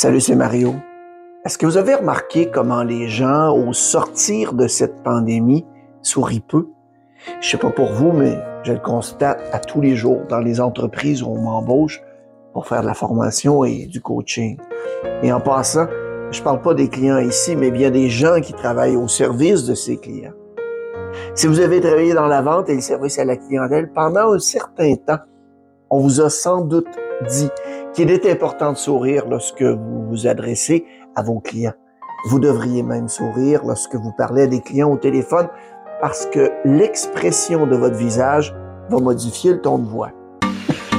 Salut, c'est Mario. Est-ce que vous avez remarqué comment les gens, au sortir de cette pandémie, sourient peu? Je sais pas pour vous, mais je le constate à tous les jours dans les entreprises où on m'embauche pour faire de la formation et du coaching. Et en passant, je parle pas des clients ici, mais bien des gens qui travaillent au service de ces clients. Si vous avez travaillé dans la vente et le service à la clientèle pendant un certain temps, on vous a sans doute dit qu'il est important de sourire lorsque vous vous adressez à vos clients. Vous devriez même sourire lorsque vous parlez à des clients au téléphone parce que l'expression de votre visage va modifier le ton de voix.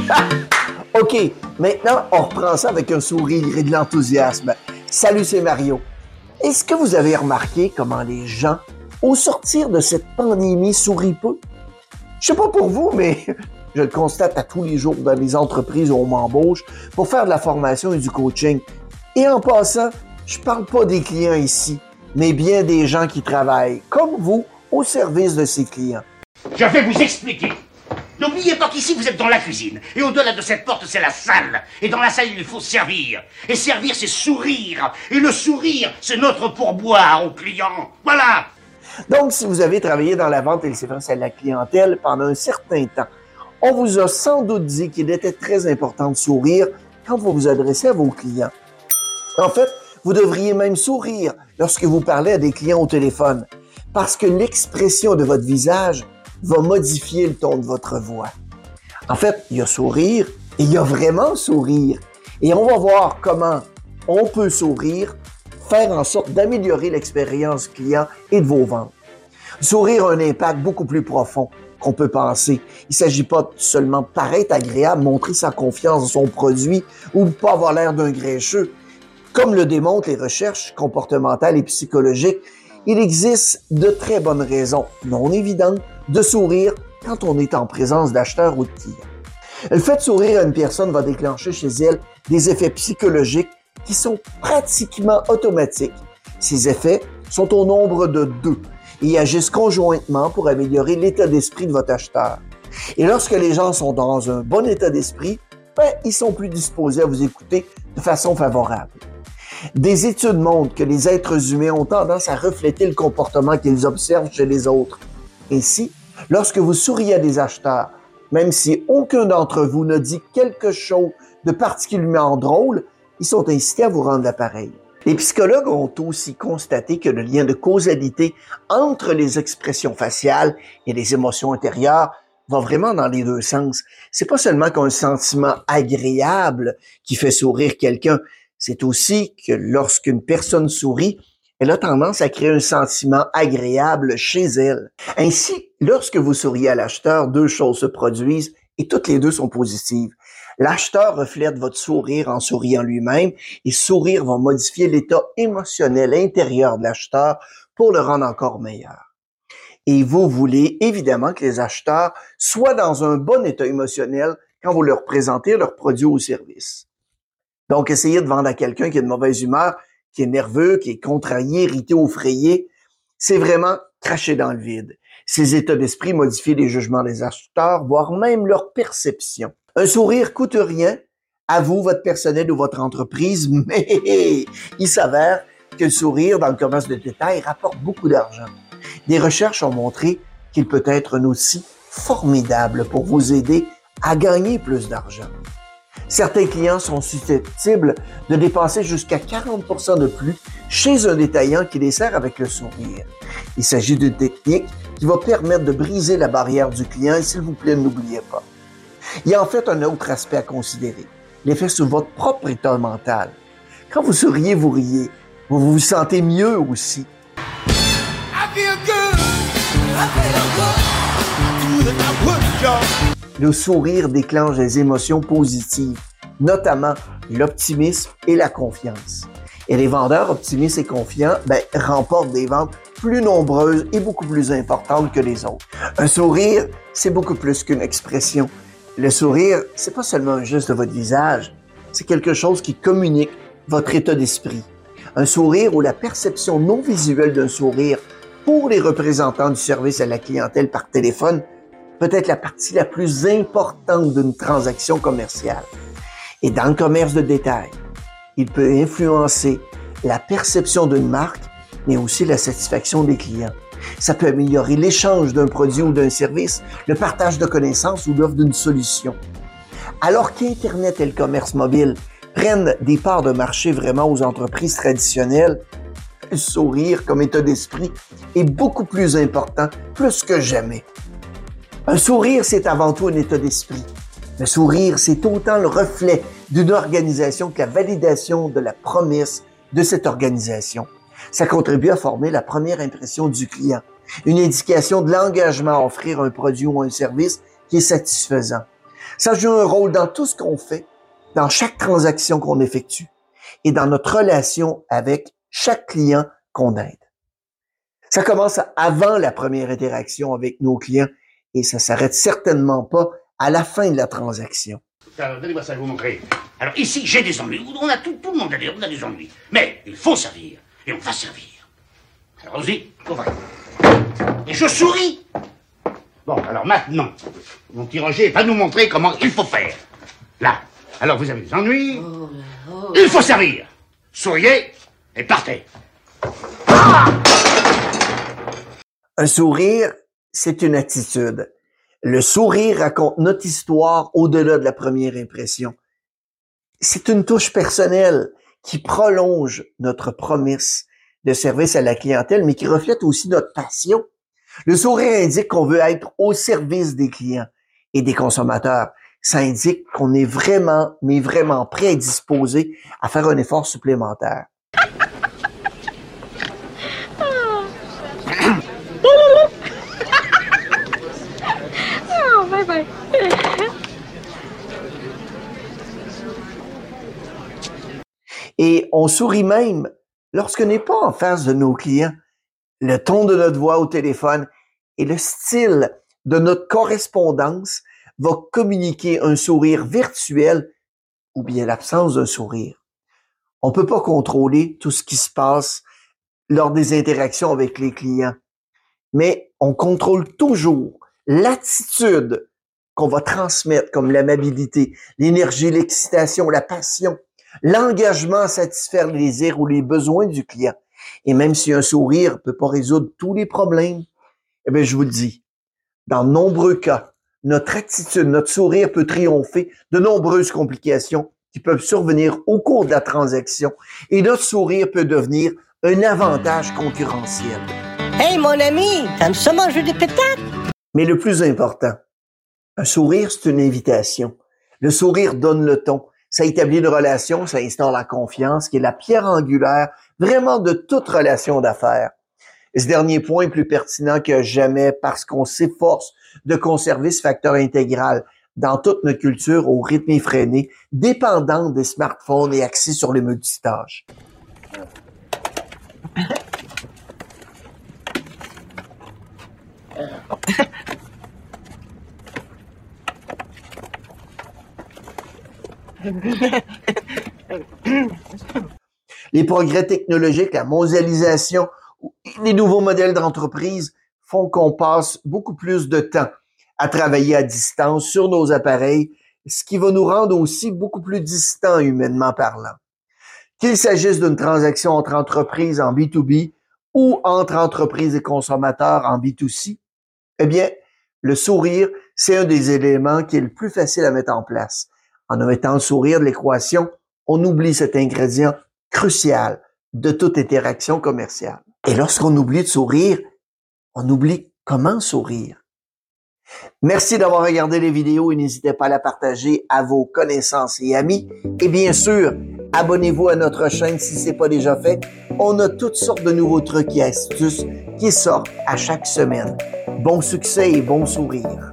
OK, maintenant, on reprend ça avec un sourire et de l'enthousiasme. Salut, c'est Mario. Est-ce que vous avez remarqué comment les gens, au sortir de cette pandémie, sourient peu? Je sais pas pour vous, mais je le constate à tous les jours dans les entreprises où on m'embauche pour faire de la formation et du coaching. Et en passant, je parle pas des clients ici, mais bien des gens qui travaillent, comme vous, au service de ces clients. Je vais vous expliquer. N'oubliez pas qu'ici vous êtes dans la cuisine. Et au-delà de cette porte, c'est la salle. Et dans la salle, il faut servir. Et servir, c'est sourire. Et le sourire, c'est notre pourboire aux clients. Voilà. Donc, si vous avez travaillé dans la vente et le service à la clientèle pendant un certain temps, on vous a sans doute dit qu'il était très important de sourire quand vous vous adressez à vos clients. En fait, vous devriez même sourire lorsque vous parlez à des clients au téléphone, parce que l'expression de votre visage va modifier le ton de votre voix. En fait, il y a sourire et il y a vraiment sourire. Et on va voir comment on peut sourire, faire en sorte d'améliorer l'expérience client et de vos ventes. Sourire a un impact beaucoup plus profond qu'on peut penser. Il s'agit pas seulement de paraître agréable, montrer sa confiance dans son produit ou de pas avoir l'air d'un grincheux. Comme le démontrent les recherches comportementales et psychologiques, il existe de très bonnes raisons, non évidentes, de sourire quand on est en présence d'acheteurs ou de clients. Le fait de sourire à une personne va déclencher chez elle des effets psychologiques qui sont pratiquement automatiques. Ces effets sont au nombre de deux et agissent conjointement pour améliorer l'état d'esprit de votre acheteur. Et lorsque les gens sont dans un bon état d'esprit, ben, ils sont plus disposés à vous écouter de façon favorable. Des études montrent que les êtres humains ont tendance à refléter le comportement qu'ils observent chez les autres. Ainsi, lorsque vous souriez à des acheteurs, même si aucun d'entre vous ne dit quelque chose de particulièrement drôle, ils sont incités à vous rendre l'appareil. Les psychologues ont aussi constaté que le lien de causalité entre les expressions faciales et les émotions intérieures va vraiment dans les deux sens. C'est pas seulement qu'un sentiment agréable qui fait sourire quelqu'un, c'est aussi que lorsqu'une personne sourit, elle a tendance à créer un sentiment agréable chez elle. Ainsi, lorsque vous souriez à l'acheteur, deux choses se produisent et toutes les deux sont positives. L'acheteur reflète votre sourire en souriant lui-même et sourire va modifier l'état émotionnel intérieur de l'acheteur pour le rendre encore meilleur. Et vous voulez évidemment que les acheteurs soient dans un bon état émotionnel quand vous leur présentez leurs produits ou services. Donc, essayez de vendre à quelqu'un qui a de mauvaise humeur, qui est nerveux, qui est contrarié, irrité ou frayé, c'est vraiment cracher dans le vide. Ces états d'esprit modifient les jugements des acheteurs, voire même leur perception. Un sourire coûte rien à vous, votre personnel ou votre entreprise, mais il s'avère que le sourire dans le commerce de détail rapporte beaucoup d'argent. Des recherches ont montré qu'il peut être un outil formidable pour vous aider à gagner plus d'argent. Certains clients sont susceptibles de dépenser jusqu'à 40% de plus chez un détaillant qui les sert avec le sourire. Il s'agit d'une technique qui va permettre de briser la barrière du client et s'il vous plaît, n'oubliez pas. Il y a en fait un autre aspect à considérer, l'effet sur votre propre état mental. Quand vous souriez, vous riez, vous vous sentez mieux aussi. Le sourire déclenche des émotions positives, notamment l'optimisme et la confiance. Et les vendeurs optimistes et confiants ben, remportent des ventes plus nombreuses et beaucoup plus importantes que les autres. Un sourire, c'est beaucoup plus qu'une expression. Le sourire, c'est pas seulement un geste de votre visage, c'est quelque chose qui communique votre état d'esprit. Un sourire ou la perception non visuelle d'un sourire pour les représentants du service à la clientèle par téléphone peut être la partie la plus importante d'une transaction commerciale. Et dans le commerce de détail, il peut influencer la perception d'une marque, mais aussi la satisfaction des clients. Ça peut améliorer l'échange d'un produit ou d'un service, le partage de connaissances ou l'offre d'une solution. Alors qu'Internet et le commerce mobile prennent des parts de marché vraiment aux entreprises traditionnelles, le sourire comme état d'esprit est beaucoup plus important, plus que jamais. Un sourire, c'est avant tout un état d'esprit. Le sourire, c'est autant le reflet d'une organisation que la validation de la promesse de cette organisation. Ça contribue à former la première impression du client, une indication de l'engagement à offrir un produit ou un service qui est satisfaisant. Ça joue un rôle dans tout ce qu'on fait, dans chaque transaction qu'on effectue et dans notre relation avec chaque client qu'on aide. Ça commence avant la première interaction avec nos clients et ça s'arrête certainement pas à la fin de la transaction. Donnez-moi ça, je vous montrer. Alors, ici, j'ai des ennuis. On a tout, tout le monde a des, on a des ennuis. Mais il faut servir. Et on va servir. Alors, allons-y, on va. Et je souris. Bon, alors maintenant, mon petit Roger va nous montrer comment il faut faire. Là. Alors, vous avez des ennuis. Il faut servir. Souriez et partez. Un sourire, c'est une attitude. Le sourire raconte notre histoire au-delà de la première impression. C'est une touche personnelle qui prolonge notre promesse de service à la clientèle, mais qui reflète aussi notre passion. Le sourire indique qu'on veut être au service des clients et des consommateurs. Ça indique qu'on est vraiment, mais vraiment prédisposé à faire un effort supplémentaire. Et on sourit même lorsque n'est pas en face de nos clients. Le ton de notre voix au téléphone et le style de notre correspondance va communiquer un sourire virtuel ou bien l'absence d'un sourire. On peut pas contrôler tout ce qui se passe lors des interactions avec les clients, mais on contrôle toujours l'attitude qu'on va transmettre comme l'amabilité, l'énergie, l'excitation, la passion, l'engagement à satisfaire les désirs ou les besoins du client. Et même si un sourire peut pas résoudre tous les problèmes, eh bien, je vous le dis, dans de nombreux cas, notre attitude, notre sourire peut triompher de nombreuses complications qui peuvent survenir au cours de la transaction et notre sourire peut devenir un avantage concurrentiel. Hey, mon ami, t'aimes ça manger des pétates? Mais le plus important, un sourire, c'est une invitation. Le sourire donne le ton. Ça établit une relation, ça instaure la confiance, qui est la pierre angulaire vraiment de toute relation d'affaires. Et ce dernier point est plus pertinent que jamais parce qu'on s'efforce de conserver ce facteur intégral dans toute notre culture au rythme effréné, dépendant des smartphones et axé sur les multitâches. Les progrès technologiques, la mondialisation, les nouveaux modèles d'entreprise font qu'on passe beaucoup plus de temps à travailler à distance sur nos appareils, ce qui va nous rendre aussi beaucoup plus distants humainement parlant. Qu'il s'agisse d'une transaction entre entreprises en B2B ou entre entreprises et consommateurs en B2C, eh bien, le sourire, c'est un des éléments qui est le plus facile à mettre en place. En omettant le sourire de l'équation, on oublie cet ingrédient crucial de toute interaction commerciale. Et lorsqu'on oublie de sourire, on oublie comment sourire. Merci d'avoir regardé les vidéos et n'hésitez pas à la partager à vos connaissances et amis. Et bien sûr, abonnez-vous à notre chaîne si ce n'est pas déjà fait. On a toutes sortes de nouveaux trucs et astuces qui sortent à chaque semaine. Bon succès et bon sourire.